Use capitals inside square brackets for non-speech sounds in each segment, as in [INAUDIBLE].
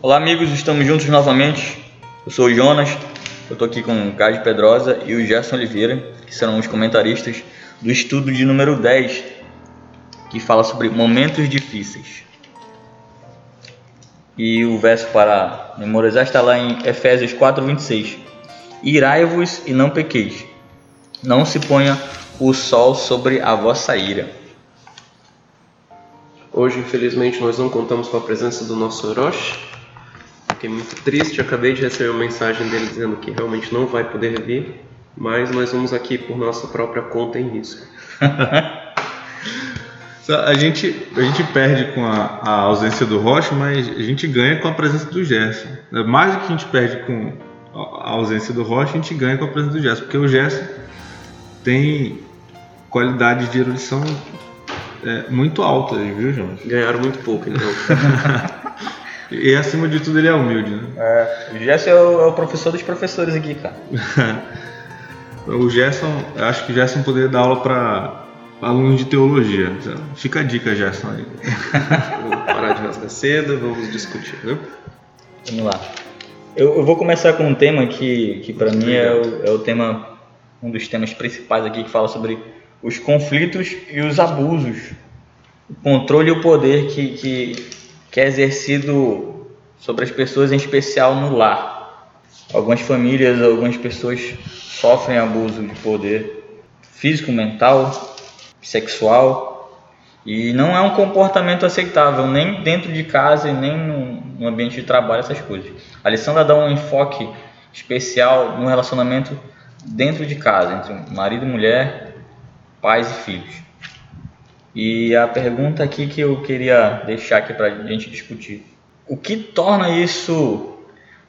Olá, amigos, estamos juntos novamente. Eu sou o Jonas, eu estou aqui com o Cádio Pedrosa e o Gerson Oliveira, que serão os comentaristas do estudo de número 10, que fala sobre momentos difíceis. E o verso para memorizar está lá em Efésios 4, 26. Irai-vos e não pequeis, não se ponha o sol sobre a vossa ira. Hoje, infelizmente, nós não contamos com a presença do nosso Orochi. Fiquei muito triste, acabei de receber uma mensagem dele dizendo que realmente não vai poder vir, mas nós vamos aqui por nossa própria conta em risco. [LAUGHS] a, gente, a gente perde com a, a, ausência do Rocha, mas a gente ganha com a presença do Gerson. É mais do que a gente perde com a ausência do Rocha, a gente ganha com a presença do Gerson, porque o Gerson tem qualidade de erudição é, muito alta, viu, Jonas? Ganharam muito pouco, então. [LAUGHS] e acima de tudo ele é humilde, né? É, o Gerson é o, é o professor dos professores aqui, cara. [LAUGHS] o Gerson, acho que o Gerson poderia dar aula para alunos de teologia. Fica a dica, Gerson. Aí. [LAUGHS] vamos parar de rasgar cedo, vamos discutir, né? Vamos lá. Eu, eu, vou começar com um tema que, que para mim é o, é o tema, um dos temas principais aqui, que fala sobre os conflitos e os abusos, o controle e o poder que, que, que é exercido sobre as pessoas, em especial no lar. Algumas famílias, algumas pessoas sofrem abuso de poder físico, mental, sexual, e não é um comportamento aceitável nem dentro de casa e nem no ambiente de trabalho, essas coisas. A Alessandra dá um enfoque especial no relacionamento dentro de casa, entre marido e mulher, pais e filhos. E a pergunta aqui que eu queria deixar aqui para a gente discutir: o que torna isso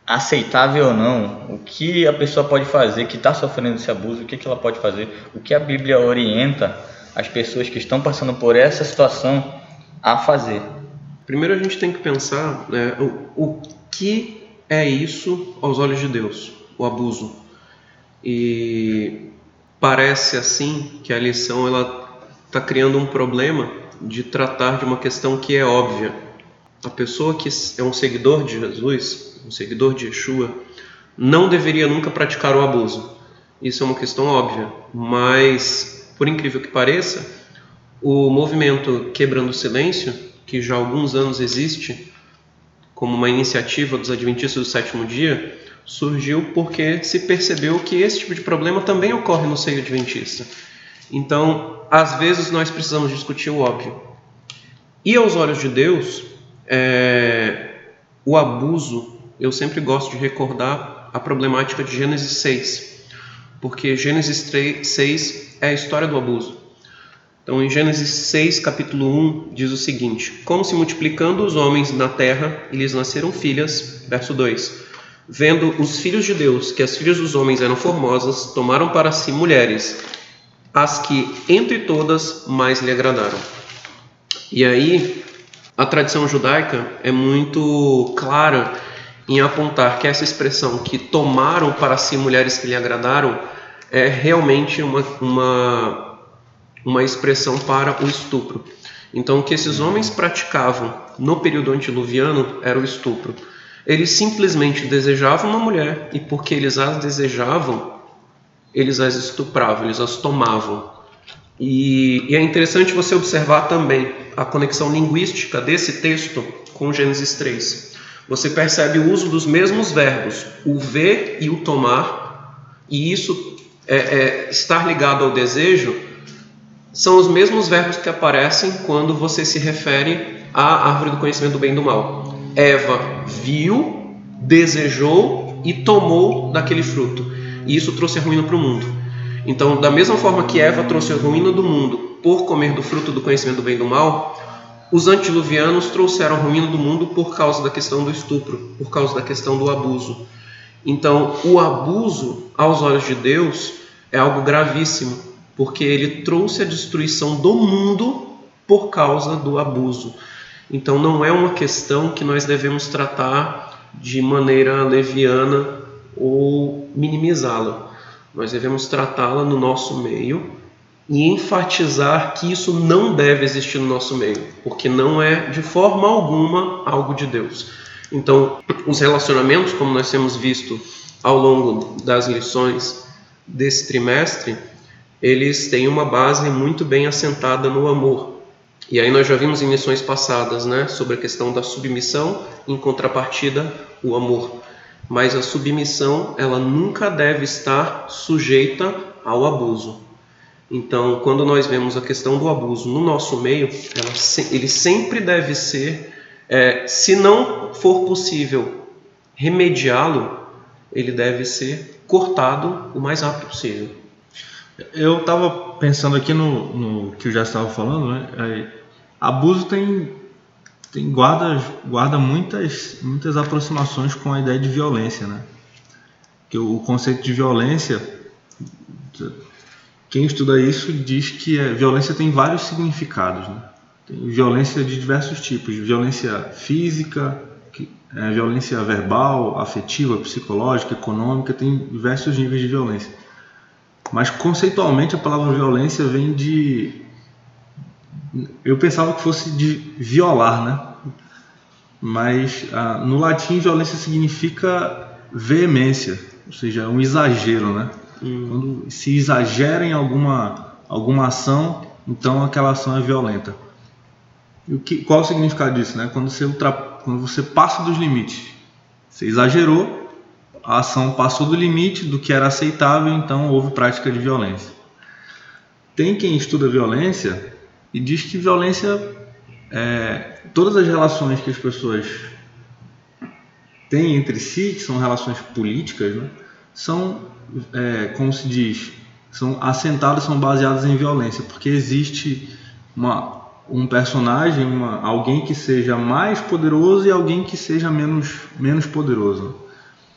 aceitável ou não? O que a pessoa pode fazer que está sofrendo esse abuso? O que, que ela pode fazer? O que a Bíblia orienta as pessoas que estão passando por essa situação a fazer? Primeiro a gente tem que pensar né, o, o que é isso aos olhos de Deus, o abuso. E parece assim que a lição ela está criando um problema de tratar de uma questão que é óbvia. A pessoa que é um seguidor de Jesus, um seguidor de Yeshua, não deveria nunca praticar o abuso. Isso é uma questão óbvia, mas por incrível que pareça, o movimento Quebrando o Silêncio, que já há alguns anos existe como uma iniciativa dos Adventistas do Sétimo Dia, surgiu porque se percebeu que esse tipo de problema também ocorre no seio adventista. Então, às vezes nós precisamos discutir o óbvio. E aos olhos de Deus, é, o abuso, eu sempre gosto de recordar a problemática de Gênesis 6, porque Gênesis 3, 6 é a história do abuso. Então, em Gênesis 6, capítulo 1, diz o seguinte: Como se multiplicando os homens na terra, lhes nasceram filhas, verso 2 Vendo os filhos de Deus que as filhas dos homens eram formosas, tomaram para si mulheres, as que entre todas mais lhe agradaram. E aí, a tradição judaica é muito clara em apontar que essa expressão que tomaram para si mulheres que lhe agradaram é realmente uma, uma, uma expressão para o estupro. Então, o que esses homens praticavam no período antediluviano era o estupro. Eles simplesmente desejavam uma mulher e porque eles as desejavam, eles as estupravam, eles as tomavam. E, e é interessante você observar também a conexão linguística desse texto com Gênesis 3. Você percebe o uso dos mesmos verbos, o ver e o tomar, e isso é, é, estar ligado ao desejo são os mesmos verbos que aparecem quando você se refere à árvore do conhecimento do bem e do mal. Eva viu, desejou e tomou daquele fruto. E isso trouxe a ruína para o mundo. Então, da mesma forma que Eva trouxe a ruína do mundo por comer do fruto do conhecimento do bem e do mal, os antiluvianos trouxeram a ruína do mundo por causa da questão do estupro, por causa da questão do abuso. Então, o abuso, aos olhos de Deus, é algo gravíssimo, porque ele trouxe a destruição do mundo por causa do abuso. Então não é uma questão que nós devemos tratar de maneira leviana ou minimizá-la. Nós devemos tratá-la no nosso meio e enfatizar que isso não deve existir no nosso meio, porque não é de forma alguma algo de Deus. Então, os relacionamentos, como nós temos visto ao longo das lições desse trimestre, eles têm uma base muito bem assentada no amor. E aí nós já vimos em lições passadas, né, sobre a questão da submissão, em contrapartida o amor. Mas a submissão, ela nunca deve estar sujeita ao abuso. Então, quando nós vemos a questão do abuso no nosso meio, ela, ele sempre deve ser, é, se não for possível remediá-lo, ele deve ser cortado o mais rápido possível. Eu estava pensando aqui no, no, que eu já estava falando, né? É, abuso tem, tem guarda, guarda muitas, muitas aproximações com a ideia de violência, né? Que o, conceito de violência, quem estuda isso diz que a é, violência tem vários significados, né? Tem violência de diversos tipos, violência física, é, violência verbal, afetiva, psicológica, econômica, tem diversos níveis de violência. Mas conceitualmente a palavra violência vem de. Eu pensava que fosse de violar, né? Mas ah, no latim violência significa veemência, ou seja, um exagero, né? Hum. Quando se exagera em alguma, alguma ação, então aquela ação é violenta. E o que, qual o significado disso? Né? Quando, você ultra, quando você passa dos limites. Você exagerou, a ação passou do limite do que era aceitável, então houve prática de violência. Tem quem estuda violência e diz que violência, é, todas as relações que as pessoas têm entre si, que são relações políticas, né, são, é, como se diz, são assentadas, são baseadas em violência, porque existe uma um personagem, uma, alguém que seja mais poderoso e alguém que seja menos, menos poderoso.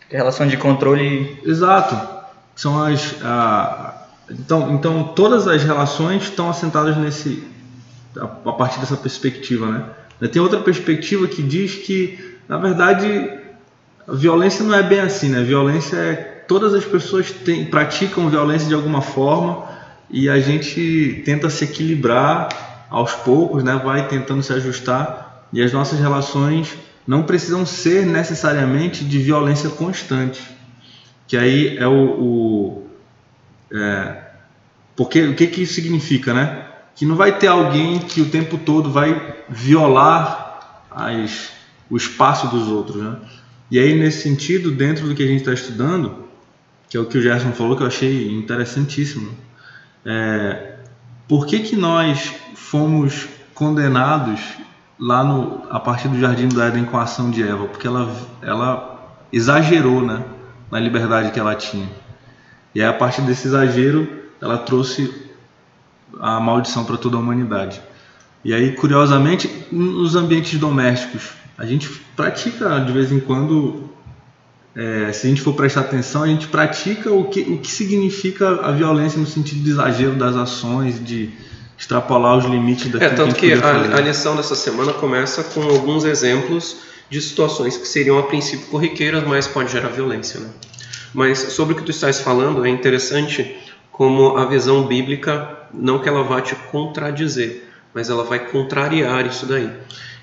Relação de controle. Exato. São as. A, então, então todas as relações estão assentadas nesse a, a partir dessa perspectiva, né? Tem outra perspectiva que diz que, na verdade, a violência não é bem assim, né? A violência é todas as pessoas têm, praticam violência de alguma forma e a gente tenta se equilibrar aos poucos, né, vai tentando se ajustar e as nossas relações não precisam ser necessariamente de violência constante, que aí é o, o é, porque o que que isso significa, né? Que não vai ter alguém que o tempo todo vai violar as, o espaço dos outros, né? E aí nesse sentido, dentro do que a gente está estudando, que é o que o Gerson falou que eu achei interessantíssimo, é, por que que nós fomos condenados lá no, a partir do Jardim do Éden com a ação de Eva, porque ela, ela exagerou né, na liberdade que ela tinha. E aí, a partir desse exagero, ela trouxe a maldição para toda a humanidade. E aí, curiosamente, nos ambientes domésticos, a gente pratica de vez em quando, é, se a gente for prestar atenção, a gente pratica o que, o que significa a violência no sentido de exagero das ações, de extrapolar os limites daquilo é, tanto que, que a, a, lição dessa semana começa com alguns exemplos de situações que seriam a princípio corriqueiras, mas pode gerar violência. Né? Mas sobre o que tu estás falando, é interessante como a visão bíblica, não que ela vá te contradizer, mas ela vai contrariar isso daí.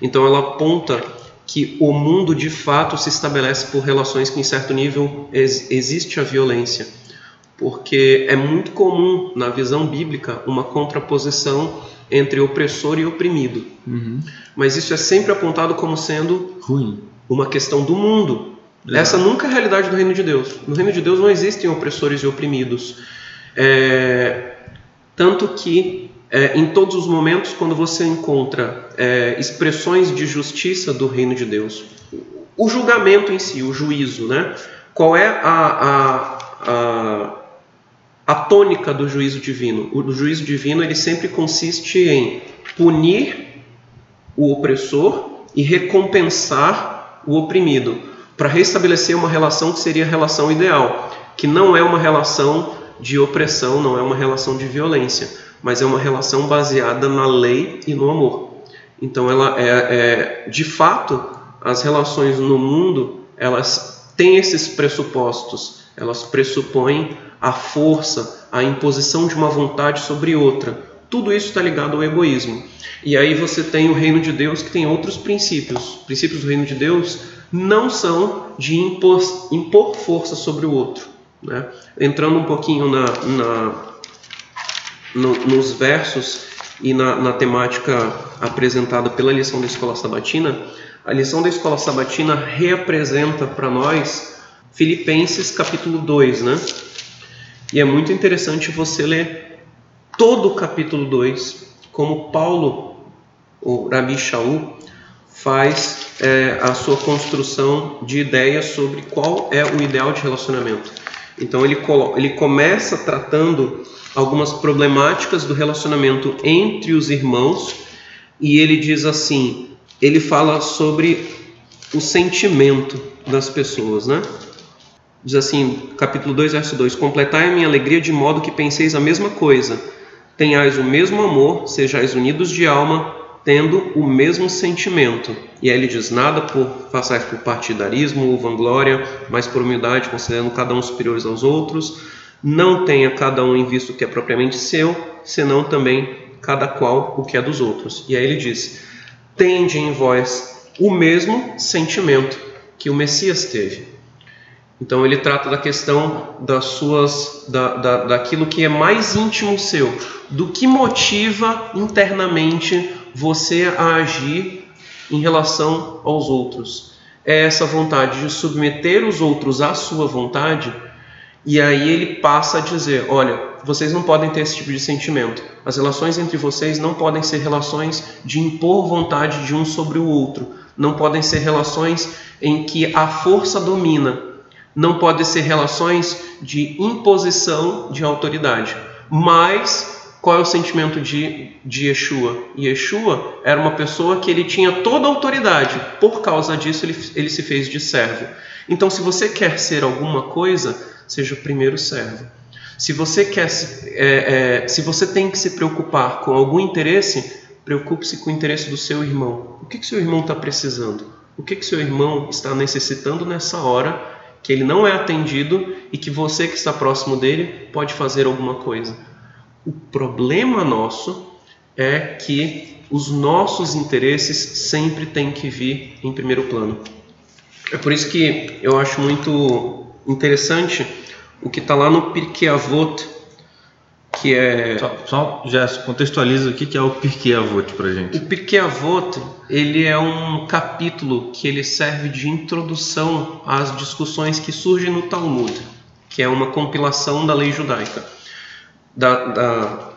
Então ela aponta que o mundo de fato se estabelece por relações que em certo nível ex existe a violência porque é muito comum na visão bíblica uma contraposição entre opressor e oprimido. Uhum. Mas isso é sempre apontado como sendo ruim, uma questão do mundo. Exato. Essa nunca é a realidade do reino de Deus. No reino de Deus não existem opressores e oprimidos. É... Tanto que é, em todos os momentos, quando você encontra é, expressões de justiça do reino de Deus, o julgamento em si, o juízo, né? Qual é a, a, a a tônica do juízo divino. O juízo divino ele sempre consiste em punir o opressor e recompensar o oprimido, para restabelecer uma relação que seria a relação ideal, que não é uma relação de opressão, não é uma relação de violência, mas é uma relação baseada na lei e no amor. Então, ela é, é de fato as relações no mundo elas têm esses pressupostos, elas pressupõem a força, a imposição de uma vontade sobre outra, tudo isso está ligado ao egoísmo. E aí você tem o reino de Deus que tem outros princípios. Os princípios do reino de Deus não são de impor, impor força sobre o outro. Né? Entrando um pouquinho na, na no, nos versos e na, na temática apresentada pela lição da escola sabatina, a lição da escola sabatina reapresenta para nós Filipenses capítulo 2, né? E é muito interessante você ler todo o capítulo 2, como Paulo, o Rabi Shaul, faz é, a sua construção de ideias sobre qual é o ideal de relacionamento. Então ele, ele começa tratando algumas problemáticas do relacionamento entre os irmãos e ele diz assim, ele fala sobre o sentimento das pessoas, né? Diz assim, capítulo 2, verso 2: Completai a minha alegria de modo que penseis a mesma coisa, tenhais o mesmo amor, sejais unidos de alma, tendo o mesmo sentimento. E aí ele diz: Nada por façais por partidarismo ou vanglória, mas por humildade, considerando cada um superiores aos outros. Não tenha cada um em vista o que é propriamente seu, senão também cada qual o que é dos outros. E aí ele diz: Tende em vós o mesmo sentimento que o Messias teve. Então ele trata da questão das suas, da, da, daquilo que é mais íntimo seu, do que motiva internamente você a agir em relação aos outros. É essa vontade de submeter os outros à sua vontade, e aí ele passa a dizer: olha, vocês não podem ter esse tipo de sentimento. As relações entre vocês não podem ser relações de impor vontade de um sobre o outro. Não podem ser relações em que a força domina não podem ser relações de imposição de autoridade. Mas qual é o sentimento de, de Yeshua? Yeshua era uma pessoa que ele tinha toda a autoridade, por causa disso ele, ele se fez de servo. Então, se você quer ser alguma coisa, seja o primeiro servo. Se você quer, é, é, se você tem que se preocupar com algum interesse, preocupe-se com o interesse do seu irmão. O que, que seu irmão está precisando? O que, que seu irmão está necessitando nessa hora que ele não é atendido e que você que está próximo dele pode fazer alguma coisa. O problema nosso é que os nossos interesses sempre têm que vir em primeiro plano. É por isso que eu acho muito interessante o que está lá no Pirkei Avot, que é só, só já contextualiza o que é o Pirkei Avot para gente. O Pirkei Avot ele é um capítulo que ele serve de introdução às discussões que surgem no Talmud, que é uma compilação da lei judaica, da, da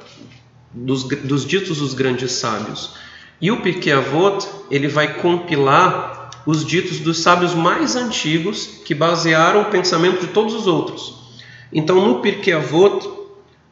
dos, dos ditos dos grandes sábios. E o Pirkei Avot ele vai compilar os ditos dos sábios mais antigos que basearam o pensamento de todos os outros. Então, no Pirkei Avot,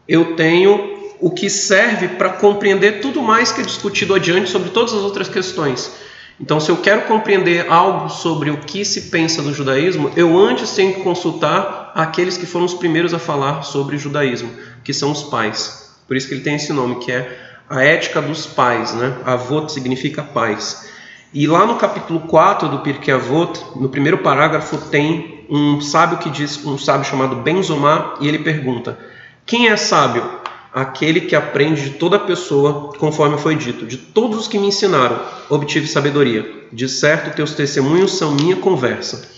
eu tenho o que serve para compreender tudo mais que é discutido adiante sobre todas as outras questões. Então, se eu quero compreender algo sobre o que se pensa do judaísmo, eu antes tenho que consultar aqueles que foram os primeiros a falar sobre judaísmo, que são os pais. Por isso que ele tem esse nome, que é a ética dos pais, né? Avot significa pais. E lá no capítulo 4 do Pirkei Avot, no primeiro parágrafo, tem um sábio que diz, um sábio chamado Benzomar, e ele pergunta: quem é sábio? Aquele que aprende de toda pessoa, conforme foi dito. De todos os que me ensinaram, obtive sabedoria. De certo, teus testemunhos são minha conversa.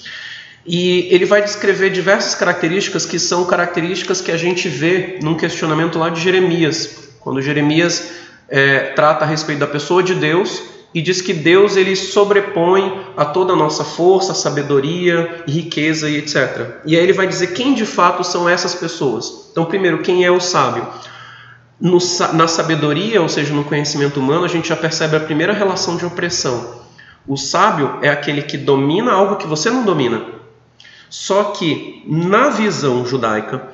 E ele vai descrever diversas características que são características que a gente vê num questionamento lá de Jeremias, quando Jeremias é, trata a respeito da pessoa de Deus e diz que Deus ele sobrepõe a toda a nossa força, sabedoria, riqueza e etc. E aí ele vai dizer quem de fato são essas pessoas. Então, primeiro, quem é o sábio? No, na sabedoria, ou seja, no conhecimento humano, a gente já percebe a primeira relação de opressão. O sábio é aquele que domina algo que você não domina. Só que na visão judaica,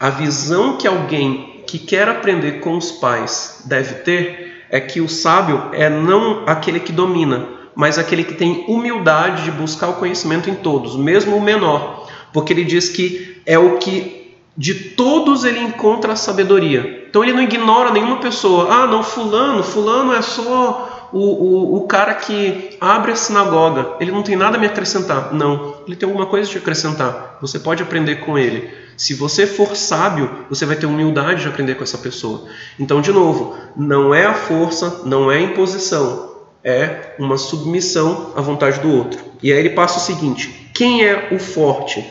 a visão que alguém que quer aprender com os pais deve ter é que o sábio é não aquele que domina, mas aquele que tem humildade de buscar o conhecimento em todos, mesmo o menor, porque ele diz que é o que de todos ele encontra a sabedoria. Então ele não ignora nenhuma pessoa. Ah, não, fulano, fulano é só o, o, o cara que abre a sinagoga. Ele não tem nada a me acrescentar. Não, ele tem alguma coisa a te acrescentar. Você pode aprender com ele. Se você for sábio, você vai ter humildade de aprender com essa pessoa. Então, de novo, não é a força, não é a imposição, é uma submissão à vontade do outro. E aí ele passa o seguinte: quem é o forte?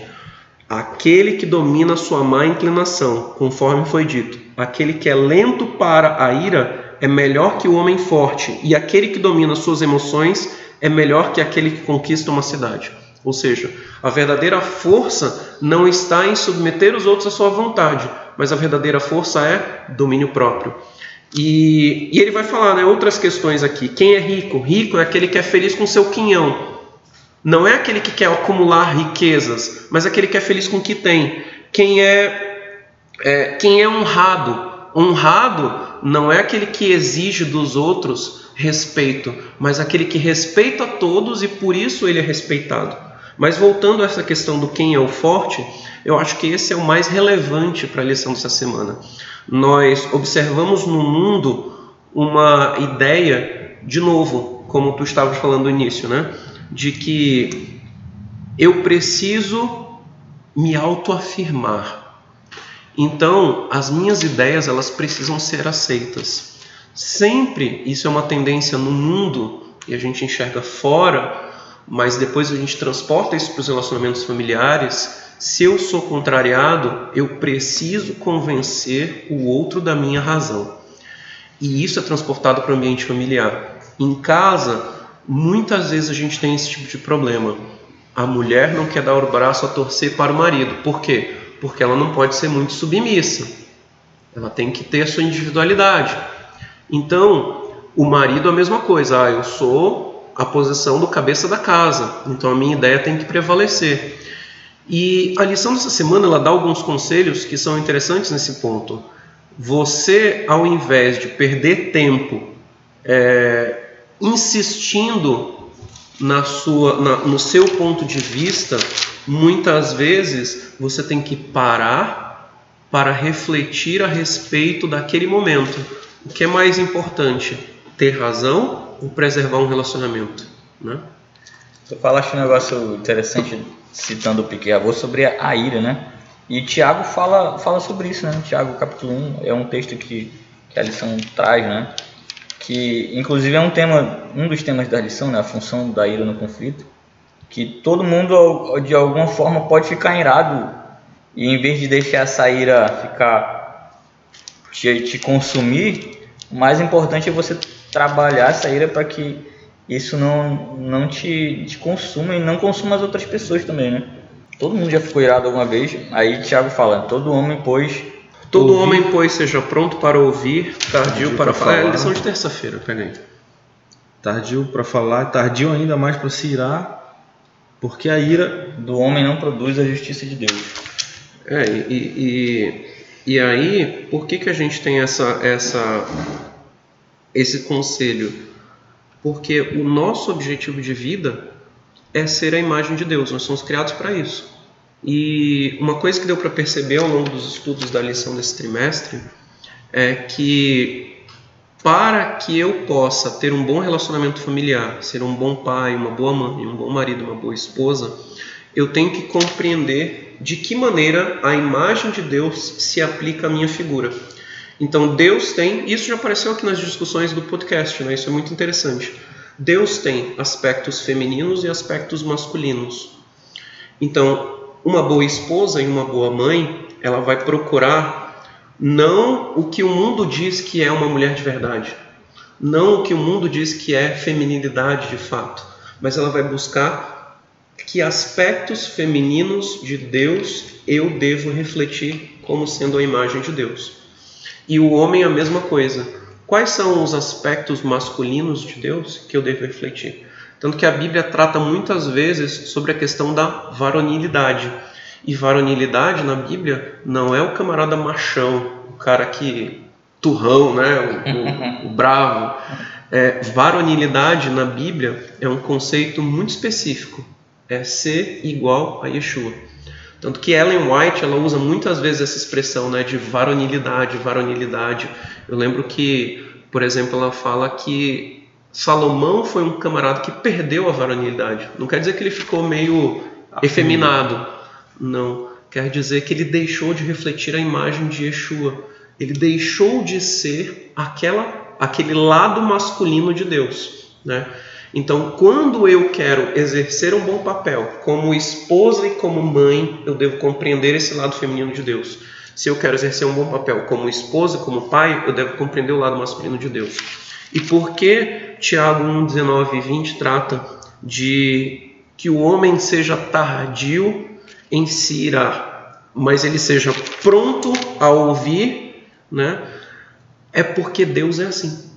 Aquele que domina sua má inclinação, conforme foi dito. Aquele que é lento para a ira é melhor que o homem forte, e aquele que domina suas emoções é melhor que aquele que conquista uma cidade. Ou seja, a verdadeira força não está em submeter os outros à sua vontade, mas a verdadeira força é domínio próprio. E, e ele vai falar né, outras questões aqui. Quem é rico? Rico é aquele que é feliz com seu quinhão. Não é aquele que quer acumular riquezas, mas aquele que é feliz com o que tem. Quem é, é, quem é honrado? Honrado não é aquele que exige dos outros respeito, mas aquele que respeita todos e por isso ele é respeitado. Mas voltando a essa questão do quem é o forte, eu acho que esse é o mais relevante para a lição dessa semana. Nós observamos no mundo uma ideia, de novo, como tu estavas falando no início, né? de que eu preciso me autoafirmar. Então, as minhas ideias elas precisam ser aceitas. Sempre isso é uma tendência no mundo e a gente enxerga fora, mas depois a gente transporta isso para os relacionamentos familiares. Se eu sou contrariado, eu preciso convencer o outro da minha razão. E isso é transportado para o ambiente familiar. Em casa, Muitas vezes a gente tem esse tipo de problema. A mulher não quer dar o braço a torcer para o marido. Por quê? Porque ela não pode ser muito submissa. Ela tem que ter a sua individualidade. Então, o marido a mesma coisa. Ah, eu sou a posição do cabeça da casa. Então a minha ideia tem que prevalecer. E a lição dessa semana ela dá alguns conselhos que são interessantes nesse ponto. Você, ao invés de perder tempo é, insistindo na sua, na, no seu ponto de vista, muitas vezes você tem que parar para refletir a respeito daquele momento. O que é mais importante, ter razão ou preservar um relacionamento? Né? Tu falaste um negócio interessante citando o Piquet Avô sobre a ira, né? E Tiago fala, fala sobre isso, né? Tiago capítulo 1 é um texto que, que a lição traz, né? Que inclusive é um tema, um dos temas da lição, né, a função da ira no conflito, que todo mundo de alguma forma pode ficar irado e em vez de deixar essa ira ficar te, te consumir, o mais importante é você trabalhar essa ira para que isso não, não te, te consuma e não consuma as outras pessoas também, né? Todo mundo já ficou irado alguma vez. Aí Tiago fala: todo homem, pois, Todo ouvir. homem, pois, seja pronto para ouvir, tardio, tardio para, para falar. É lição de terça-feira, pega aí. Tardio para falar, tardio ainda mais para se irar, porque a ira do homem não produz a justiça de Deus. É, e, e, e aí, por que, que a gente tem essa, essa, esse conselho? Porque o nosso objetivo de vida é ser a imagem de Deus, nós somos criados para isso. E uma coisa que deu para perceber ao longo dos estudos da lição desse trimestre é que para que eu possa ter um bom relacionamento familiar, ser um bom pai, uma boa mãe, um bom marido, uma boa esposa, eu tenho que compreender de que maneira a imagem de Deus se aplica à minha figura. Então Deus tem, isso já apareceu aqui nas discussões do podcast, né? Isso é muito interessante. Deus tem aspectos femininos e aspectos masculinos. Então, uma boa esposa e uma boa mãe, ela vai procurar não o que o mundo diz que é uma mulher de verdade, não o que o mundo diz que é feminilidade de fato, mas ela vai buscar que aspectos femininos de Deus eu devo refletir como sendo a imagem de Deus. E o homem a mesma coisa. Quais são os aspectos masculinos de Deus que eu devo refletir? Tanto que a Bíblia trata muitas vezes sobre a questão da varonilidade. E varonilidade na Bíblia não é o camarada machão, o cara que turrão, né, o, o, o [LAUGHS] bravo. É, varonilidade na Bíblia é um conceito muito específico. É ser igual a Yeshua. Tanto que Ellen White ela usa muitas vezes essa expressão né, de varonilidade, varonilidade. Eu lembro que, por exemplo, ela fala que Salomão foi um camarada que perdeu a varonilidade. Não quer dizer que ele ficou meio efeminado. Não. quer dizer que ele deixou de refletir a imagem de Yeshua. Ele deixou de ser aquela, aquele lado masculino de Deus. Né? Então, quando eu quero exercer um bom papel como esposa e como mãe, eu devo compreender esse lado feminino de Deus. Se eu quero exercer um bom papel como esposa, como pai, eu devo compreender o lado masculino de Deus. E por que Tiago 1, 19 e 20 trata de que o homem seja tardio em se irar, mas ele seja pronto a ouvir, né? É porque Deus é assim.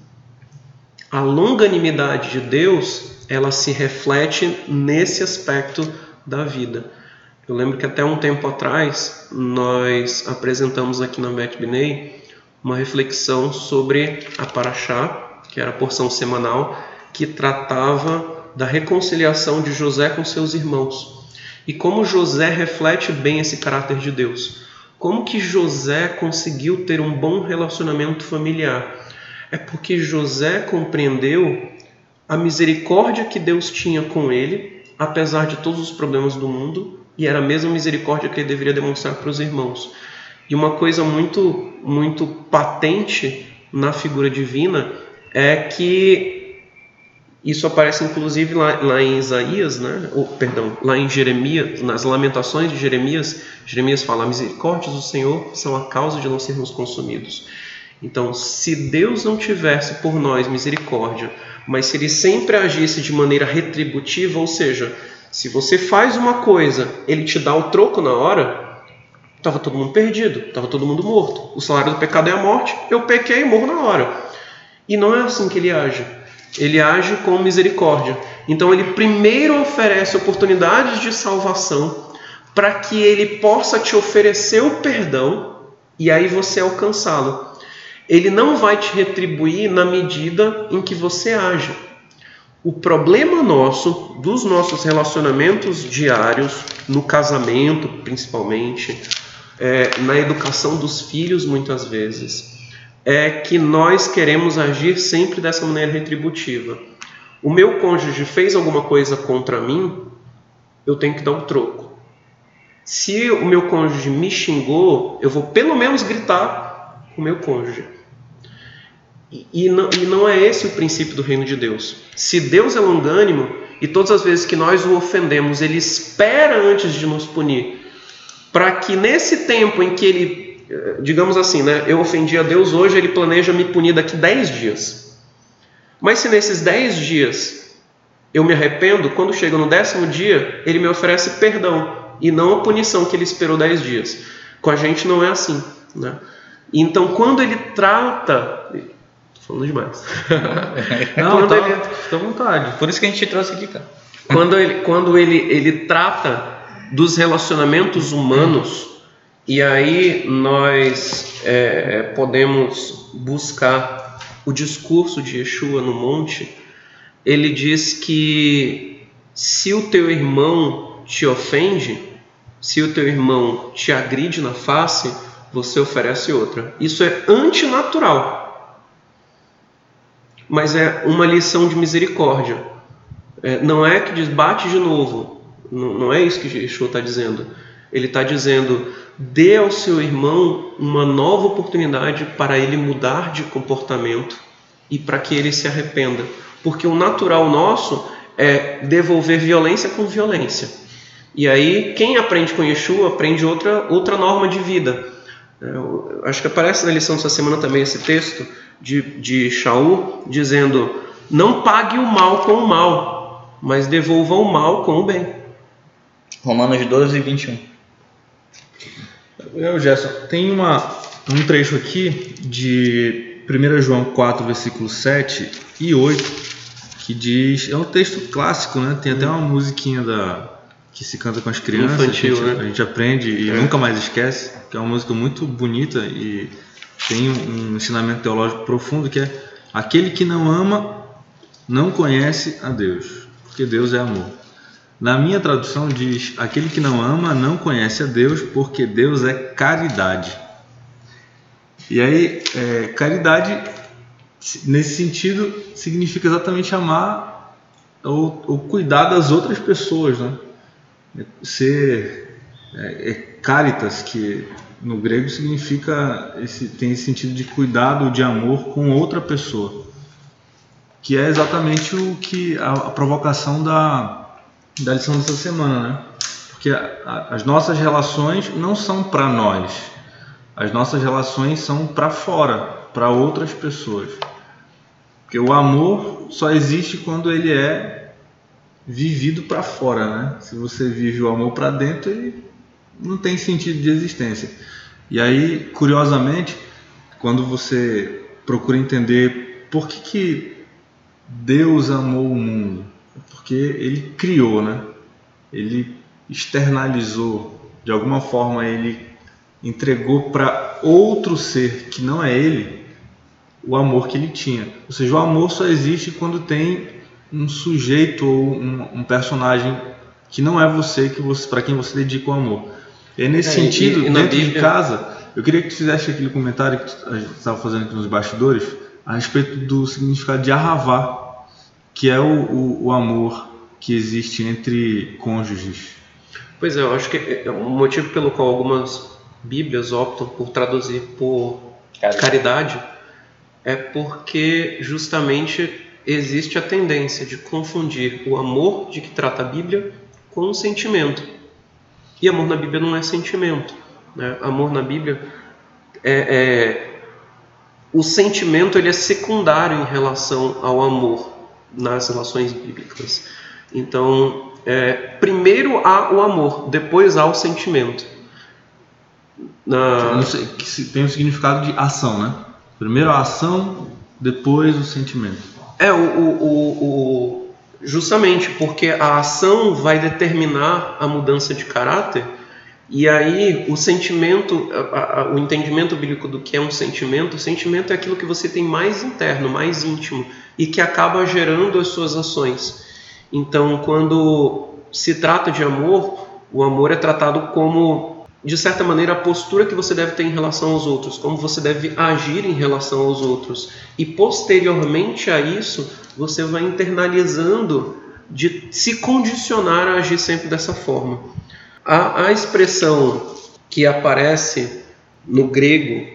A longanimidade de Deus, ela se reflete nesse aspecto da vida. Eu lembro que até um tempo atrás nós apresentamos aqui na Bet Binei uma reflexão sobre a Paraxá, que era a porção semanal que tratava da reconciliação de José com seus irmãos. E como José reflete bem esse caráter de Deus. Como que José conseguiu ter um bom relacionamento familiar? É porque José compreendeu a misericórdia que Deus tinha com ele, apesar de todos os problemas do mundo, e era a mesma misericórdia que ele deveria demonstrar para os irmãos. E uma coisa muito muito patente na figura divina é que isso aparece inclusive lá, lá, em Isaías, né? Ou, perdão, lá em Jeremias, nas Lamentações de Jeremias, Jeremias fala: misericórdias do Senhor são a causa de não sermos consumidos. Então, se Deus não tivesse por nós misericórdia, mas se Ele sempre agisse de maneira retributiva, ou seja, se você faz uma coisa, Ele te dá o troco na hora, estava todo mundo perdido, estava todo mundo morto. O salário do pecado é a morte. Eu pequei e morro na hora. E não é assim que Ele age. Ele age com misericórdia. Então ele primeiro oferece oportunidades de salvação para que ele possa te oferecer o perdão e aí você alcançá-lo. Ele não vai te retribuir na medida em que você age. O problema nosso, dos nossos relacionamentos diários, no casamento principalmente, é, na educação dos filhos muitas vezes, é que nós queremos agir sempre dessa maneira retributiva. O meu cônjuge fez alguma coisa contra mim, eu tenho que dar um troco. Se o meu cônjuge me xingou, eu vou pelo menos gritar com o meu cônjuge. E, e, não, e não é esse o princípio do reino de Deus. Se Deus é longânimo e todas as vezes que nós o ofendemos, ele espera antes de nos punir, para que nesse tempo em que ele digamos assim, né? Eu ofendi a Deus hoje, ele planeja me punir daqui 10 dias. Mas se nesses 10 dias eu me arrependo, quando chega no décimo dia, ele me oferece perdão e não a punição que ele esperou 10 dias. Com a gente não é assim, né? Então, quando ele trata. Tô falando demais. [LAUGHS] não, quando tá, ele... fica à vontade. Por isso que a gente trouxe aqui, cara. Quando ele, quando ele, ele trata dos relacionamentos humanos e aí nós é, podemos buscar o discurso de Yeshua no monte. Ele diz que se o teu irmão te ofende, se o teu irmão te agride na face, você oferece outra. Isso é antinatural, mas é uma lição de misericórdia. É, não é que diz bate de novo, não, não é isso que Yeshua está dizendo. Ele está dizendo dê ao seu irmão uma nova oportunidade para ele mudar de comportamento e para que ele se arrependa. Porque o natural nosso é devolver violência com violência. E aí, quem aprende com Yeshua aprende outra, outra norma de vida. Eu acho que aparece na lição dessa semana também esse texto de, de Shaul dizendo: Não pague o mal com o mal, mas devolva o mal com o bem. Romanos 12, 21. Eu, Gerson, tem uma, um trecho aqui de 1 João 4, versículos 7 e 8, que diz. É um texto clássico, né? Tem até uma musiquinha da, que se canta com as crianças. Infantil, a, gente, né? a gente aprende e é. nunca mais esquece, que é uma música muito bonita e tem um ensinamento teológico profundo que é aquele que não ama não conhece a Deus, porque Deus é amor. Na minha tradução diz: aquele que não ama não conhece a Deus, porque Deus é caridade. E aí, é, caridade, nesse sentido, significa exatamente amar ou, ou, cuidar das outras pessoas, né? Ser é, é caritas, que no grego significa esse, tem esse sentido de cuidado, de amor com outra pessoa, que é exatamente o que a, a provocação da, da lição dessa semana, né? Porque a, a, as nossas relações não são para nós, as nossas relações são para fora, para outras pessoas. Porque o amor só existe quando ele é vivido para fora, né? Se você vive o amor para dentro, ele não tem sentido de existência. E aí, curiosamente, quando você procura entender por que, que Deus amou o mundo, porque ele criou, né? Ele externalizou, de alguma forma ele entregou para outro ser que não é ele o amor que ele tinha. Ou seja, o amor só existe quando tem um sujeito ou um, um personagem que não é você, que você para quem você dedica o amor. E nesse é, sentido, e, e dentro Bíblia... de casa, eu queria que tu fizesse aquele comentário que a gente estava fazendo aqui nos bastidores a respeito do significado de arravá, que é o, o, o amor que existe entre cônjuges. Pois é, eu acho que é um motivo pelo qual algumas Bíblias optam por traduzir por caridade, caridade é porque justamente existe a tendência de confundir o amor de que trata a Bíblia com o sentimento. E amor na Bíblia não é sentimento. Né? Amor na Bíblia é, é, o sentimento ele é secundário em relação ao amor nas relações bíblicas. Então, é, primeiro há o amor, depois há o sentimento. Na... Tem o um significado de ação, né? Primeiro a ação, depois o sentimento. É, o, o, o, justamente porque a ação vai determinar a mudança de caráter, e aí o sentimento, a, a, o entendimento bíblico do que é um sentimento, o sentimento é aquilo que você tem mais interno, mais íntimo, e que acaba gerando as suas ações. Então, quando se trata de amor, o amor é tratado como de certa maneira, a postura que você deve ter em relação aos outros, como você deve agir em relação aos outros. E posteriormente a isso, você vai internalizando de se condicionar a agir sempre dessa forma. A, a expressão que aparece no grego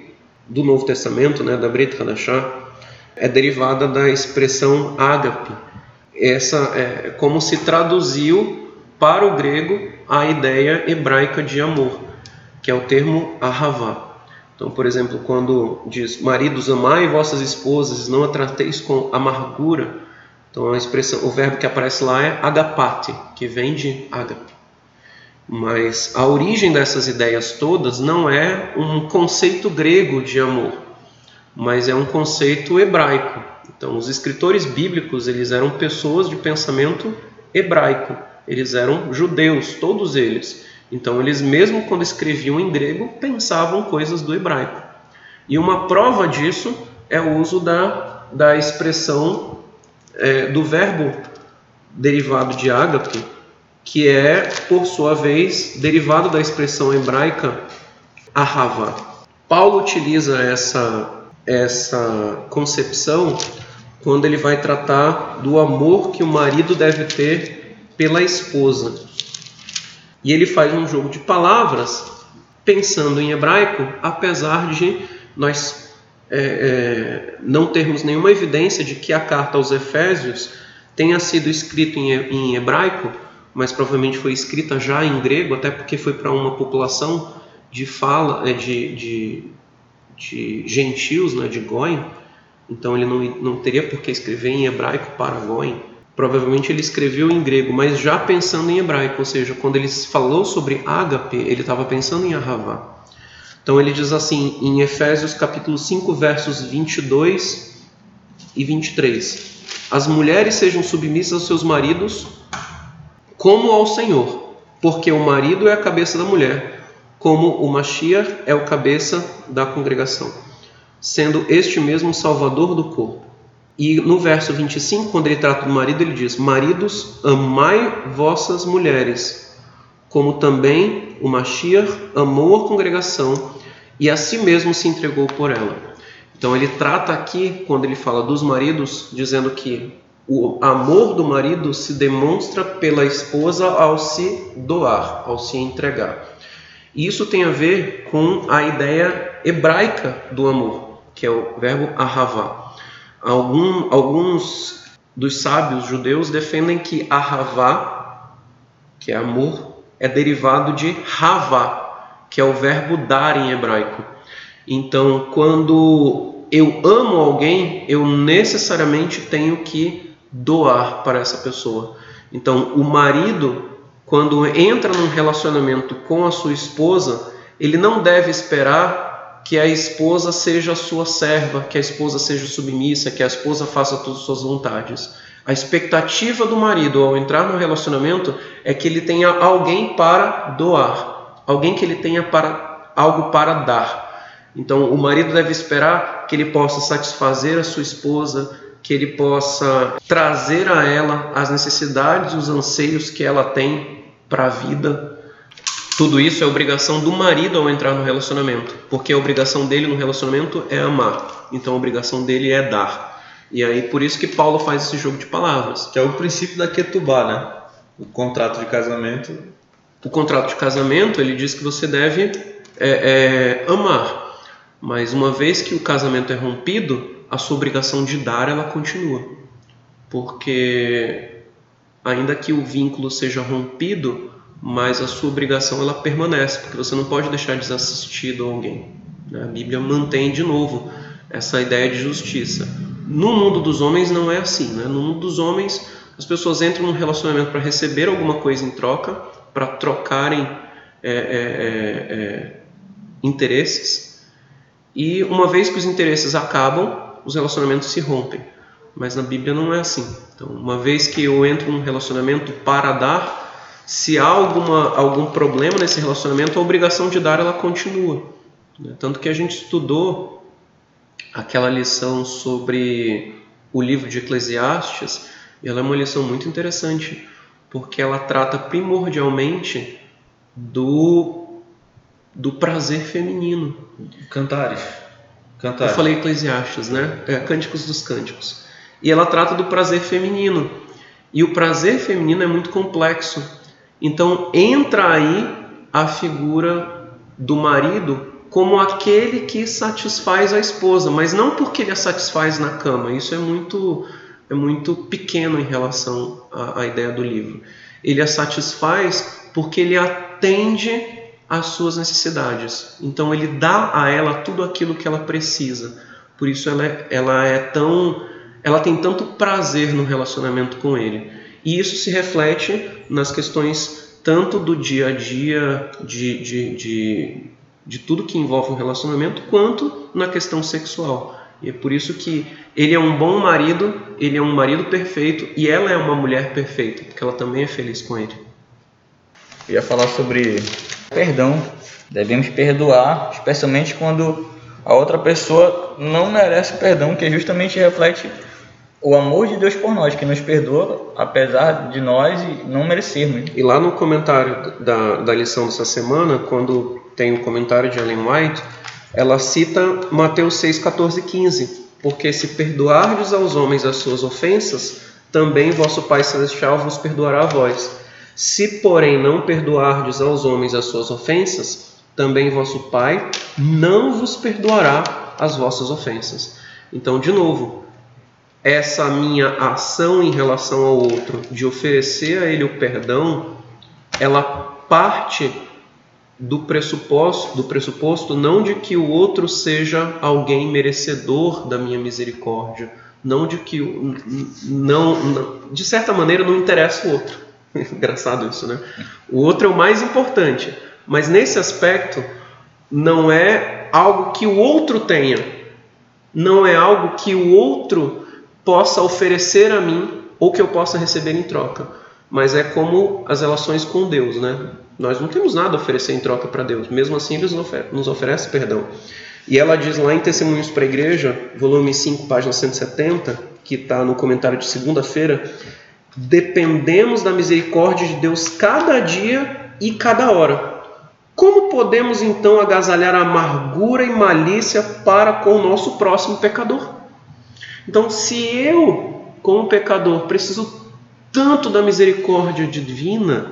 do Novo Testamento, né, da Brit Hadashah, é derivada da expressão ágape. Essa é como se traduziu para o grego a ideia hebraica de amor que é o termo ahavá. Então, por exemplo, quando diz maridos amai vossas esposas, não a trateis com amargura, então a expressão, o verbo que aparece lá é agapate, que vem de agape. Mas a origem dessas ideias todas não é um conceito grego de amor, mas é um conceito hebraico. Então, os escritores bíblicos, eles eram pessoas de pensamento hebraico. Eles eram judeus, todos eles. Então, eles, mesmo quando escreviam em grego, pensavam coisas do hebraico. E uma prova disso é o uso da, da expressão é, do verbo derivado de ágape, que é, por sua vez, derivado da expressão hebraica ahava. Paulo utiliza essa, essa concepção quando ele vai tratar do amor que o marido deve ter pela esposa. E ele faz um jogo de palavras pensando em hebraico, apesar de nós é, é, não termos nenhuma evidência de que a carta aos Efésios tenha sido escrita em, em hebraico, mas provavelmente foi escrita já em grego, até porque foi para uma população de fala é, de, de, de gentios, né, de Goin, então ele não, não teria por que escrever em hebraico para Goin. Provavelmente ele escreveu em grego, mas já pensando em hebraico, ou seja, quando ele falou sobre ágape, ele estava pensando em ahavá. Então ele diz assim em Efésios capítulo 5, versos 22 e 23: As mulheres sejam submissas aos seus maridos como ao Senhor, porque o marido é a cabeça da mulher, como o Mashiach é o cabeça da congregação, sendo este mesmo salvador do corpo. E no verso 25, quando ele trata do marido, ele diz: Maridos, amai vossas mulheres, como também o Mashiach amou a congregação e a si mesmo se entregou por ela. Então ele trata aqui, quando ele fala dos maridos, dizendo que o amor do marido se demonstra pela esposa ao se doar, ao se entregar. Isso tem a ver com a ideia hebraica do amor, que é o verbo ahavá. Algum, alguns dos sábios judeus defendem que ahavá, que é amor, é derivado de havá, que é o verbo dar em hebraico. Então, quando eu amo alguém, eu necessariamente tenho que doar para essa pessoa. Então, o marido, quando entra num relacionamento com a sua esposa, ele não deve esperar que a esposa seja sua serva, que a esposa seja submissa, que a esposa faça todas as suas vontades. A expectativa do marido ao entrar no relacionamento é que ele tenha alguém para doar, alguém que ele tenha para algo para dar. Então, o marido deve esperar que ele possa satisfazer a sua esposa, que ele possa trazer a ela as necessidades, os anseios que ela tem para a vida. Tudo isso é obrigação do marido ao entrar no relacionamento, porque a obrigação dele no relacionamento é amar, então a obrigação dele é dar. E aí por isso que Paulo faz esse jogo de palavras. Que é o princípio da ketubá, né? O contrato de casamento. O contrato de casamento ele diz que você deve é, é, amar, mas uma vez que o casamento é rompido, a sua obrigação de dar ela continua. Porque ainda que o vínculo seja rompido, mas a sua obrigação ela permanece, porque você não pode deixar desassistido alguém. Né? A Bíblia mantém de novo essa ideia de justiça. No mundo dos homens não é assim. Né? No mundo dos homens, as pessoas entram num relacionamento para receber alguma coisa em troca, para trocarem é, é, é, é interesses, e uma vez que os interesses acabam, os relacionamentos se rompem. Mas na Bíblia não é assim. Então, uma vez que eu entro num relacionamento para dar, se há alguma, algum problema nesse relacionamento, a obrigação de dar ela continua. Né? Tanto que a gente estudou aquela lição sobre o livro de Eclesiastes, ela é uma lição muito interessante, porque ela trata primordialmente do do prazer feminino. Cantares. Cantares. Eu falei Eclesiastes, né? É, Cânticos dos Cânticos. E ela trata do prazer feminino. E o prazer feminino é muito complexo. Então entra aí a figura do marido como aquele que satisfaz a esposa, mas não porque ele a satisfaz na cama. Isso é muito é muito pequeno em relação à, à ideia do livro. Ele a satisfaz porque ele atende às suas necessidades. Então ele dá a ela tudo aquilo que ela precisa. Por isso ela é, ela é tão, ela tem tanto prazer no relacionamento com ele. E isso se reflete nas questões tanto do dia a dia, de, de, de, de tudo que envolve um relacionamento, quanto na questão sexual. E é por isso que ele é um bom marido, ele é um marido perfeito e ela é uma mulher perfeita, porque ela também é feliz com ele. Eu ia falar sobre Perdão. Devemos perdoar, especialmente quando a outra pessoa não merece perdão, que justamente reflete o amor de Deus por nós, que nos perdoa apesar de nós não merecermos. E lá no comentário da, da lição dessa semana, quando tem o comentário de Ellen White, ela cita Mateus 6, 14 e 15. Porque se perdoardes aos homens as suas ofensas, também vosso Pai Celestial vos perdoará a vós. Se, porém, não perdoardes aos homens as suas ofensas, também vosso Pai não vos perdoará as vossas ofensas. Então, de novo, essa minha ação em relação ao outro, de oferecer a ele o perdão, ela parte do pressuposto, do pressuposto não de que o outro seja alguém merecedor da minha misericórdia, não de que não, não de certa maneira não interessa o outro. [LAUGHS] Engraçado isso, né? O outro é o mais importante, mas nesse aspecto não é algo que o outro tenha, não é algo que o outro possa oferecer a mim ou que eu possa receber em troca, mas é como as relações com Deus, né? Nós não temos nada a oferecer em troca para Deus, mesmo assim Ele nos oferece perdão. E ela diz lá em Testemunhos para a Igreja, volume 5, página 170, que está no comentário de segunda-feira, Dependemos da misericórdia de Deus cada dia e cada hora. Como podemos então agasalhar amargura e malícia para com o nosso próximo pecador? Então, se eu, como pecador, preciso tanto da misericórdia divina,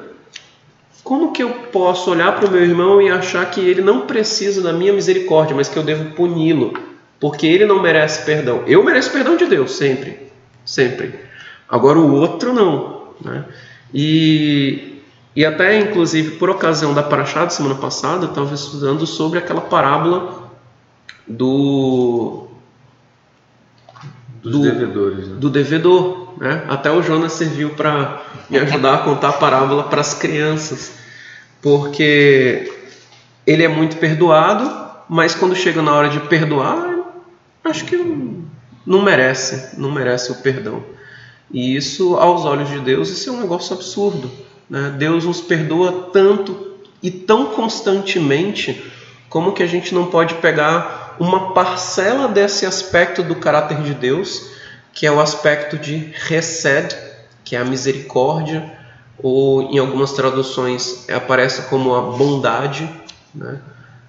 como que eu posso olhar para o meu irmão e achar que ele não precisa da minha misericórdia, mas que eu devo puni-lo, porque ele não merece perdão? Eu mereço perdão de Deus, sempre, sempre. Agora o outro não. Né? E, e até, inclusive, por ocasião da Paraxá da semana passada, eu estava estudando sobre aquela parábola do. Dos do, devedores. Né? Do devedor. Né? Até o Jonas serviu para me ajudar a contar a parábola para as crianças, porque ele é muito perdoado, mas quando chega na hora de perdoar, acho que não merece, não merece o perdão. E isso, aos olhos de Deus, isso é um negócio absurdo. Né? Deus nos perdoa tanto e tão constantemente, como que a gente não pode pegar uma parcela desse aspecto do caráter de Deus, que é o aspecto de recede, que é a misericórdia, ou em algumas traduções aparece como a bondade. Né?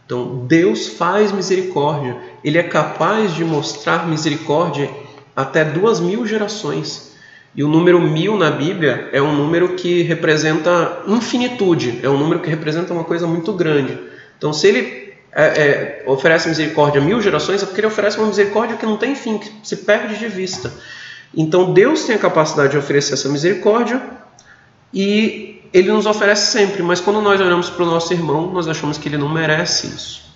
Então, Deus faz misericórdia, Ele é capaz de mostrar misericórdia até duas mil gerações. E o número mil na Bíblia é um número que representa infinitude, é um número que representa uma coisa muito grande. Então, se ele é, é, oferece misericórdia a mil gerações, é porque ele oferece uma misericórdia que não tem fim, que se perde de vista. Então, Deus tem a capacidade de oferecer essa misericórdia e ele nos oferece sempre, mas quando nós olhamos para o nosso irmão, nós achamos que ele não merece isso.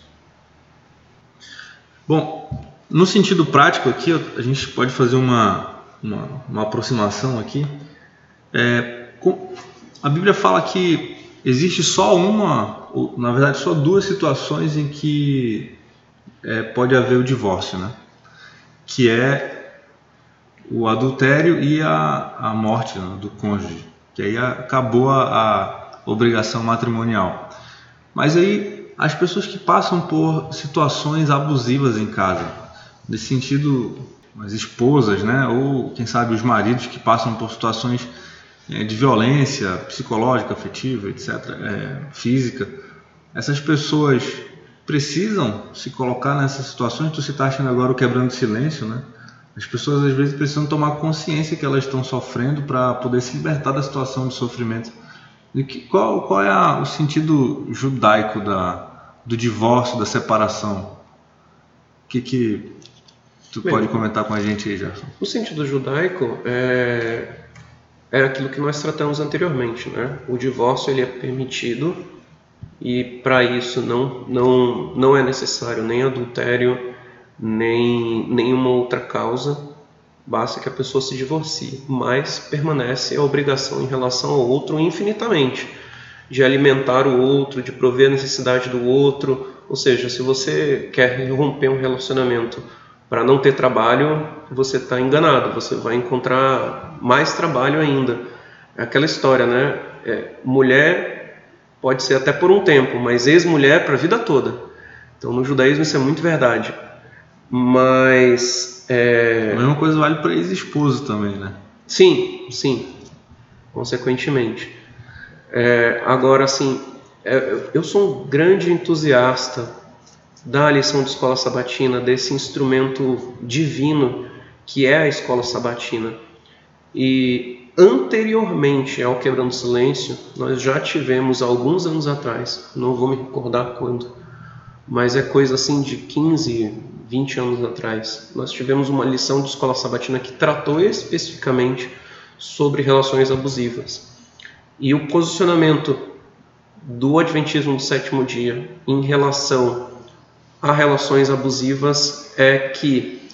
Bom, no sentido prático aqui, a gente pode fazer uma, uma, uma aproximação aqui. É, a Bíblia fala que existe só uma, na verdade, só duas situações em que é, pode haver o divórcio, né? Que é o adultério e a, a morte né, do cônjuge, que aí acabou a, a obrigação matrimonial. Mas aí as pessoas que passam por situações abusivas em casa, nesse sentido as esposas, né, ou quem sabe os maridos que passam por situações é, de violência psicológica, afetiva, etc., é, física, essas pessoas precisam se colocar nessas situações. Tu achando agora o quebrando silêncio, né? As pessoas às vezes precisam tomar consciência que elas estão sofrendo para poder se libertar da situação de sofrimento. E que, qual, qual é a, o sentido judaico da, do divórcio, da separação? O que, que Tu Bem, pode comentar com a gente aí, Gerson. O sentido judaico é, é aquilo que nós tratamos anteriormente, né? O divórcio ele é permitido e para isso não, não, não é necessário nem adultério, nem nenhuma outra causa, basta que a pessoa se divorcie, mas permanece a obrigação em relação ao outro infinitamente, de alimentar o outro, de prover a necessidade do outro, ou seja, se você quer romper um relacionamento para não ter trabalho, você está enganado, você vai encontrar mais trabalho ainda. É aquela história, né? É, mulher pode ser até por um tempo, mas ex-mulher para a vida toda. Então no judaísmo isso é muito verdade. Mas. É... A mesma coisa vale para ex-esposo também, né? Sim, sim. Consequentemente. É, agora, assim, é, eu sou um grande entusiasta da lição de escola sabatina, desse instrumento divino que é a escola sabatina. E anteriormente ao Quebrando Silêncio, nós já tivemos alguns anos atrás, não vou me recordar quando, mas é coisa assim de 15, 20 anos atrás, nós tivemos uma lição de escola sabatina que tratou especificamente sobre relações abusivas. E o posicionamento do Adventismo do sétimo dia em relação a relações abusivas é que,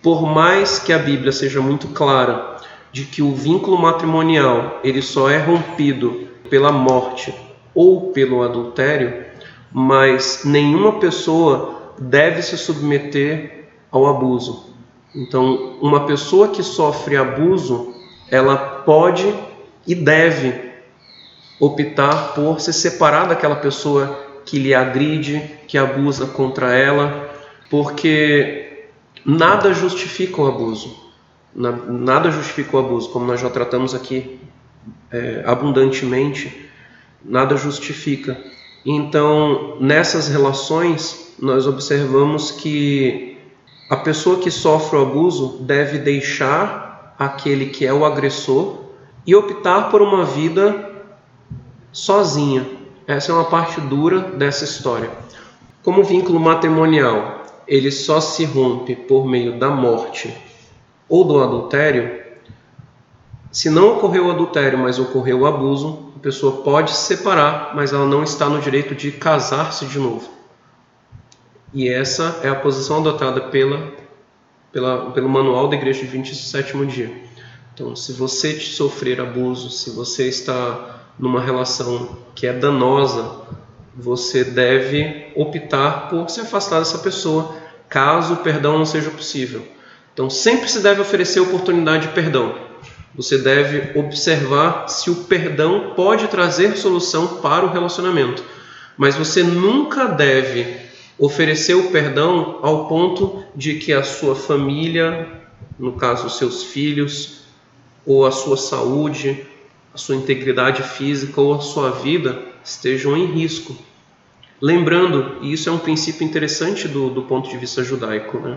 por mais que a Bíblia seja muito clara de que o vínculo matrimonial ele só é rompido pela morte ou pelo adultério, mas nenhuma pessoa deve se submeter ao abuso. Então, uma pessoa que sofre abuso, ela pode e deve optar por se separar daquela pessoa que lhe agride, que abusa contra ela, porque nada justifica o abuso. Nada justifica o abuso, como nós já tratamos aqui é, abundantemente, nada justifica. Então, nessas relações, nós observamos que a pessoa que sofre o abuso deve deixar aquele que é o agressor e optar por uma vida sozinha. Essa é uma parte dura dessa história. Como vínculo matrimonial, ele só se rompe por meio da morte ou do adultério. Se não ocorreu o adultério, mas ocorreu o abuso, a pessoa pode se separar, mas ela não está no direito de casar-se de novo. E essa é a posição adotada pela, pela, pelo Manual da Igreja de 27 Dia. Então, se você sofrer abuso, se você está numa relação que é danosa, você deve optar por se afastar dessa pessoa, caso o perdão não seja possível. Então, sempre se deve oferecer oportunidade de perdão. Você deve observar se o perdão pode trazer solução para o relacionamento. Mas você nunca deve oferecer o perdão ao ponto de que a sua família, no caso seus filhos, ou a sua saúde, a sua integridade física ou a sua vida estejam em risco. Lembrando, e isso é um princípio interessante do, do ponto de vista judaico, né?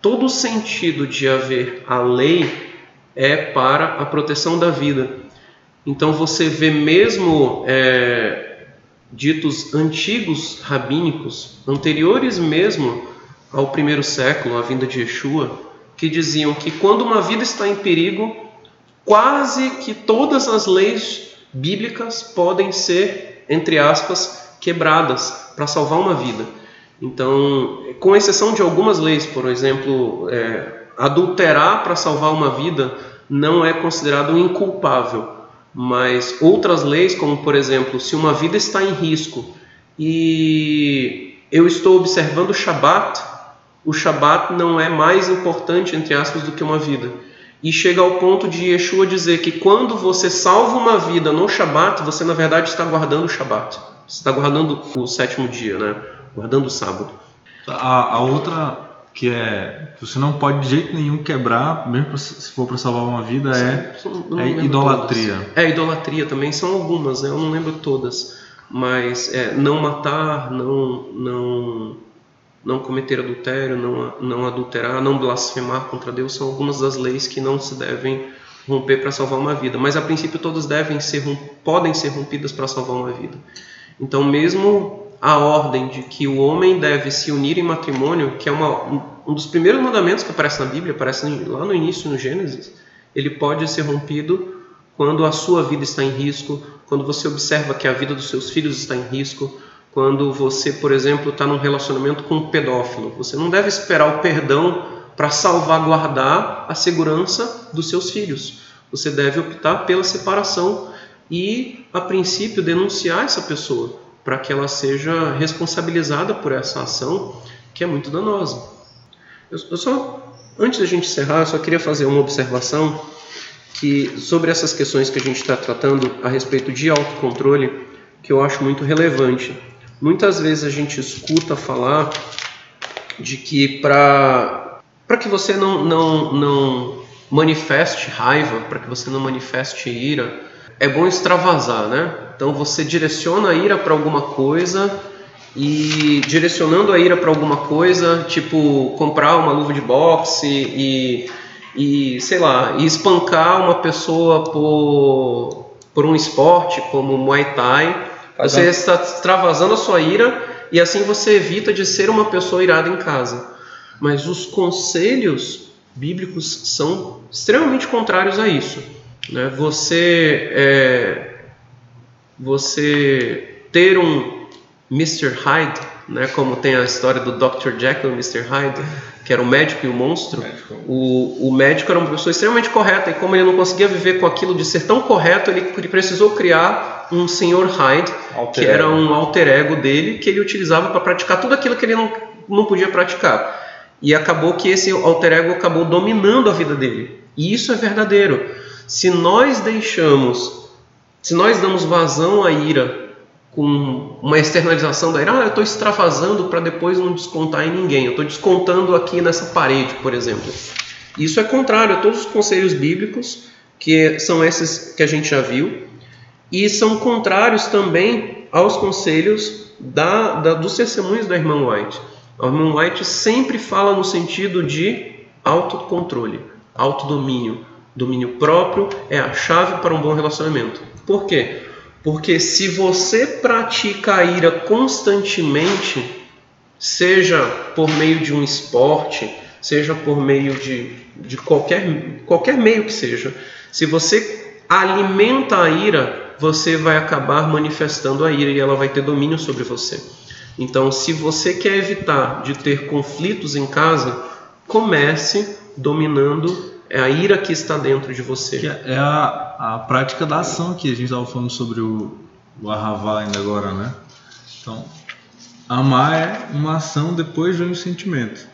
todo o sentido de haver a lei é para a proteção da vida. Então você vê mesmo é, ditos antigos rabínicos, anteriores mesmo ao primeiro século, à vinda de Yeshua, que diziam que quando uma vida está em perigo, quase que todas as leis bíblicas podem ser, entre aspas, quebradas para salvar uma vida. Então, com exceção de algumas leis, por exemplo, é, adulterar para salvar uma vida não é considerado inculpável, mas outras leis, como por exemplo, se uma vida está em risco e eu estou observando o Shabat, o Shabat não é mais importante, entre aspas, do que uma vida. E chega ao ponto de Yeshua dizer que quando você salva uma vida no Shabat, você na verdade está guardando o Shabat. Você está guardando o sétimo dia, né? Guardando o sábado. A, a outra que é você não pode de jeito nenhum quebrar, mesmo se for para salvar uma vida, é, é idolatria. Todas. É idolatria também são algumas, né? Eu não lembro todas, mas é, não matar, não não não cometer adultério, não, não adulterar, não blasfemar contra Deus são algumas das leis que não se devem romper para salvar uma vida. Mas a princípio todas devem ser podem ser rompidas para salvar uma vida. Então mesmo a ordem de que o homem deve se unir em matrimônio, que é uma, um dos primeiros mandamentos que aparece na Bíblia, aparece lá no início no Gênesis, ele pode ser rompido quando a sua vida está em risco, quando você observa que a vida dos seus filhos está em risco, quando você, por exemplo, está num relacionamento com um pedófilo. Você não deve esperar o perdão para salvaguardar a segurança dos seus filhos. Você deve optar pela separação e, a princípio, denunciar essa pessoa para que ela seja responsabilizada por essa ação que é muito danosa. Eu, só, antes da gente encerrar, eu só queria fazer uma observação que sobre essas questões que a gente está tratando a respeito de autocontrole, que eu acho muito relevante. Muitas vezes a gente escuta falar de que para que você não, não, não manifeste raiva, para que você não manifeste ira, é bom extravasar, né? Então você direciona a ira para alguma coisa e direcionando a ira para alguma coisa, tipo comprar uma luva de boxe e, e sei lá, e espancar uma pessoa por, por um esporte como Muay Thai, você está extravasando a sua ira e assim você evita de ser uma pessoa irada em casa. Mas os conselhos bíblicos são extremamente contrários a isso. Né? Você, é, você ter um Mr. Hyde, né? como tem a história do Dr. Jekyll e Mr. Hyde, que era o médico e o monstro. O, o médico era uma pessoa extremamente correta e como ele não conseguia viver com aquilo de ser tão correto, ele precisou criar um senhor Hyde, alter que era um alter ego dele, que ele utilizava para praticar tudo aquilo que ele não, não podia praticar. E acabou que esse alter ego acabou dominando a vida dele. E isso é verdadeiro. Se nós deixamos, se nós damos vazão à ira com uma externalização da ira, ah, eu estou extravasando para depois não descontar em ninguém, eu estou descontando aqui nessa parede, por exemplo. Isso é contrário a todos os conselhos bíblicos, que são esses que a gente já viu, e são contrários também aos conselhos da, da, dos testemunhos da irmã White. A irmã White sempre fala no sentido de autocontrole, autodomínio. Domínio próprio é a chave para um bom relacionamento. Por quê? Porque se você pratica a ira constantemente, seja por meio de um esporte, seja por meio de, de qualquer, qualquer meio que seja, se você alimenta a ira, você vai acabar manifestando a ira e ela vai ter domínio sobre você. Então, se você quer evitar de ter conflitos em casa, comece dominando a ira que está dentro de você. Que é a, a prática da ação que a gente estava falando sobre o, o ainda agora, né? Então, amar é uma ação depois de um sentimento.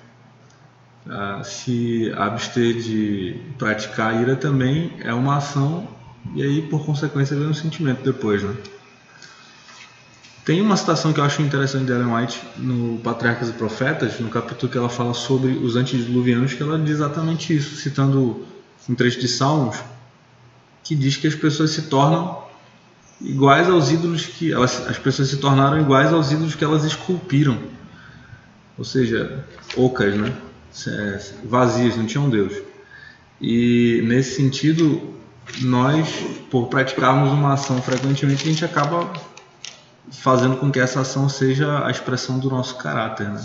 Ah, se abster de praticar a ira também é uma ação e aí por consequência vem um sentimento depois, né? Tem uma citação que eu acho interessante de Ellen White no Patriarcas e Profetas, no capítulo que ela fala sobre os antediluvianos, que ela diz exatamente isso, citando um trecho de Salmos, que diz que as pessoas se tornam iguais aos ídolos que elas, as pessoas se tornaram iguais aos ídolos que elas esculpiram, ou seja, ocas, né? Vazias, não tinham Deus. E nesse sentido, nós, por praticarmos uma ação frequentemente, a gente acaba fazendo com que essa ação seja a expressão do nosso caráter. Né?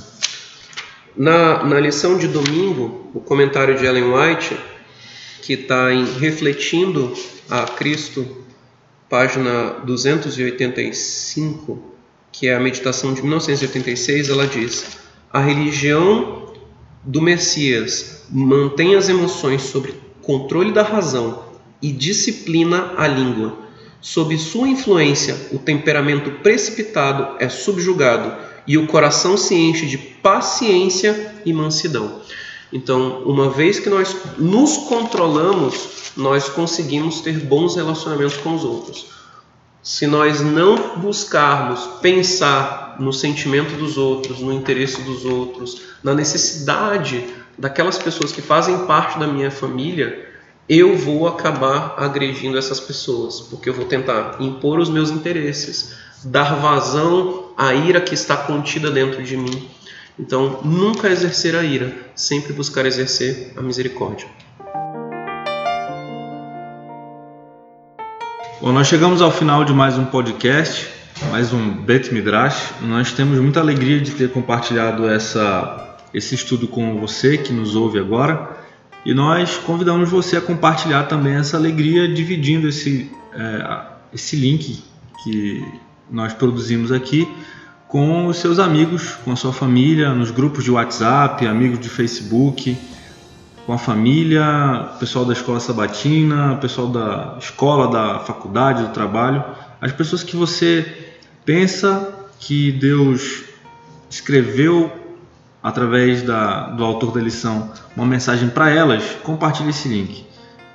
Na, na lição de domingo, o comentário de Ellen White, que está refletindo a Cristo, página 285, que é a meditação de 1986, ela diz: A religião do Messias mantém as emoções sob controle da razão e disciplina a língua Sob sua influência, o temperamento precipitado é subjugado e o coração se enche de paciência e mansidão. Então, uma vez que nós nos controlamos, nós conseguimos ter bons relacionamentos com os outros. Se nós não buscarmos pensar no sentimento dos outros, no interesse dos outros, na necessidade daquelas pessoas que fazem parte da minha família, eu vou acabar agredindo essas pessoas, porque eu vou tentar impor os meus interesses, dar vazão à ira que está contida dentro de mim. Então, nunca exercer a ira, sempre buscar exercer a misericórdia. Bom, nós chegamos ao final de mais um podcast, mais um Bet Midrash. Nós temos muita alegria de ter compartilhado essa, esse estudo com você que nos ouve agora. E nós convidamos você a compartilhar também essa alegria dividindo esse, é, esse link que nós produzimos aqui com os seus amigos, com a sua família, nos grupos de WhatsApp, amigos de Facebook, com a família, pessoal da escola sabatina, pessoal da escola, da faculdade, do trabalho, as pessoas que você pensa que Deus escreveu através da, do autor da lição, uma mensagem para elas, compartilhe esse link.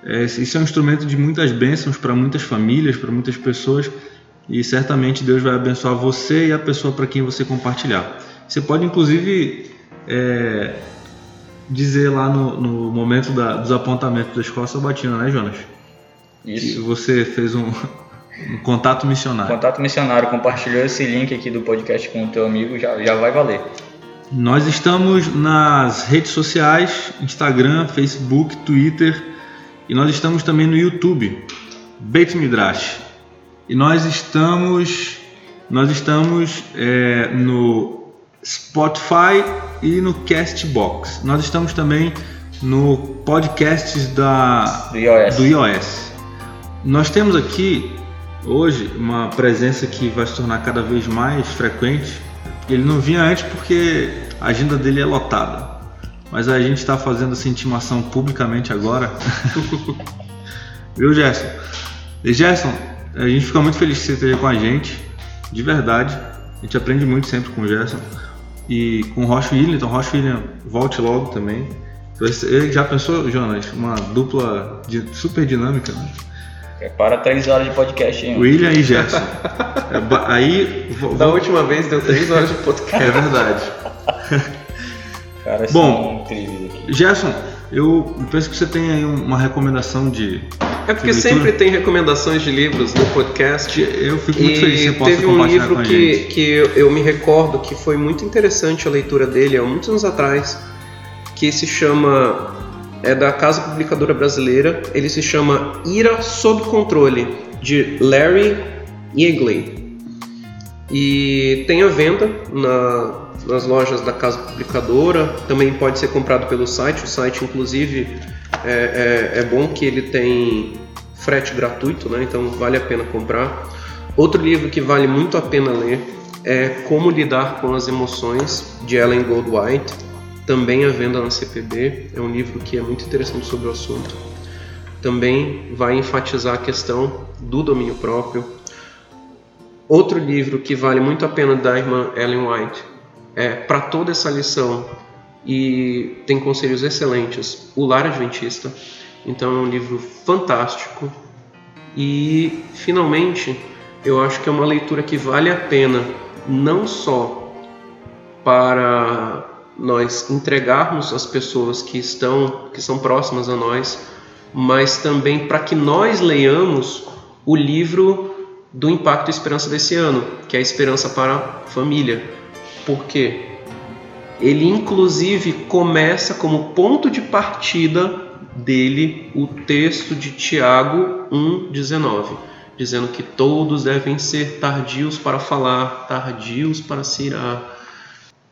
É, isso é um instrumento de muitas bênçãos para muitas famílias, para muitas pessoas, e certamente Deus vai abençoar você e a pessoa para quem você compartilhar. Você pode, inclusive, é, dizer lá no, no momento da, dos apontamentos da escola sabatina, né, Jonas? Isso. Que você fez um, [LAUGHS] um contato missionário. Contato missionário, compartilhou esse link aqui do podcast com o teu amigo, já, já vai valer. Nós estamos nas redes sociais, Instagram, Facebook, Twitter e nós estamos também no YouTube, Beit Midrash. E nós estamos, nós estamos é, no Spotify e no Castbox. Nós estamos também no podcasts da, do iOS. do iOS. Nós temos aqui hoje uma presença que vai se tornar cada vez mais frequente ele não vinha antes porque a agenda dele é lotada. Mas a gente está fazendo essa intimação publicamente agora. [LAUGHS] Viu, Gerson? E Gerson, a gente fica muito feliz que você esteja com a gente, de verdade. A gente aprende muito sempre com o Gerson. E com o Rocha William, então Rocha William volte logo também. Ele já pensou, Jonas, uma dupla super dinâmica, né? Prepara três horas de podcast, hein? William e Gerson. É, aí. Da última vez deu três horas de podcast. É verdade. Cara, Bom, Gerson, eu penso que você tem aí uma recomendação de. É porque sempre tem recomendações de livros no podcast. Eu fico muito e feliz que você possa teve um livro que, que eu me recordo que foi muito interessante a leitura dele há muitos anos atrás, que se chama é da Casa Publicadora Brasileira. Ele se chama Ira sob Controle, de Larry Yeagley. E tem a venda na, nas lojas da casa publicadora, também pode ser comprado pelo site. O site, inclusive, é, é, é bom que ele tem frete gratuito, né? então vale a pena comprar. Outro livro que vale muito a pena ler é Como Lidar com as Emoções, de Ellen Goldwhite, também à venda na CPB. É um livro que é muito interessante sobre o assunto. Também vai enfatizar a questão do domínio próprio. Outro livro que vale muito a pena da irmã Ellen White é para toda essa lição e tem conselhos excelentes. O Lar Adventista. Então é um livro fantástico. E finalmente, eu acho que é uma leitura que vale a pena não só para nós entregarmos as pessoas que estão que são próximas a nós, mas também para que nós leiamos o livro do Impacto e Esperança desse ano, que é a Esperança para a Família. Por quê? Ele inclusive começa como ponto de partida dele o texto de Tiago 1:19 dizendo que todos devem ser tardios para falar, tardios para se irar.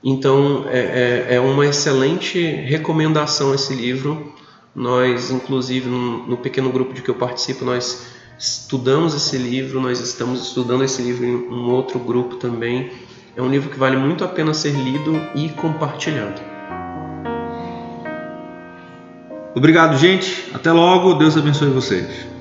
Então é, é, é uma excelente recomendação esse livro. Nós, inclusive, no, no, pequeno grupo de que eu participo, nós estudamos esse livro, nós estamos estudando esse livro em um outro grupo também. É um livro que vale muito a pena ser lido e compartilhado. Obrigado, gente. Até logo. Deus abençoe vocês.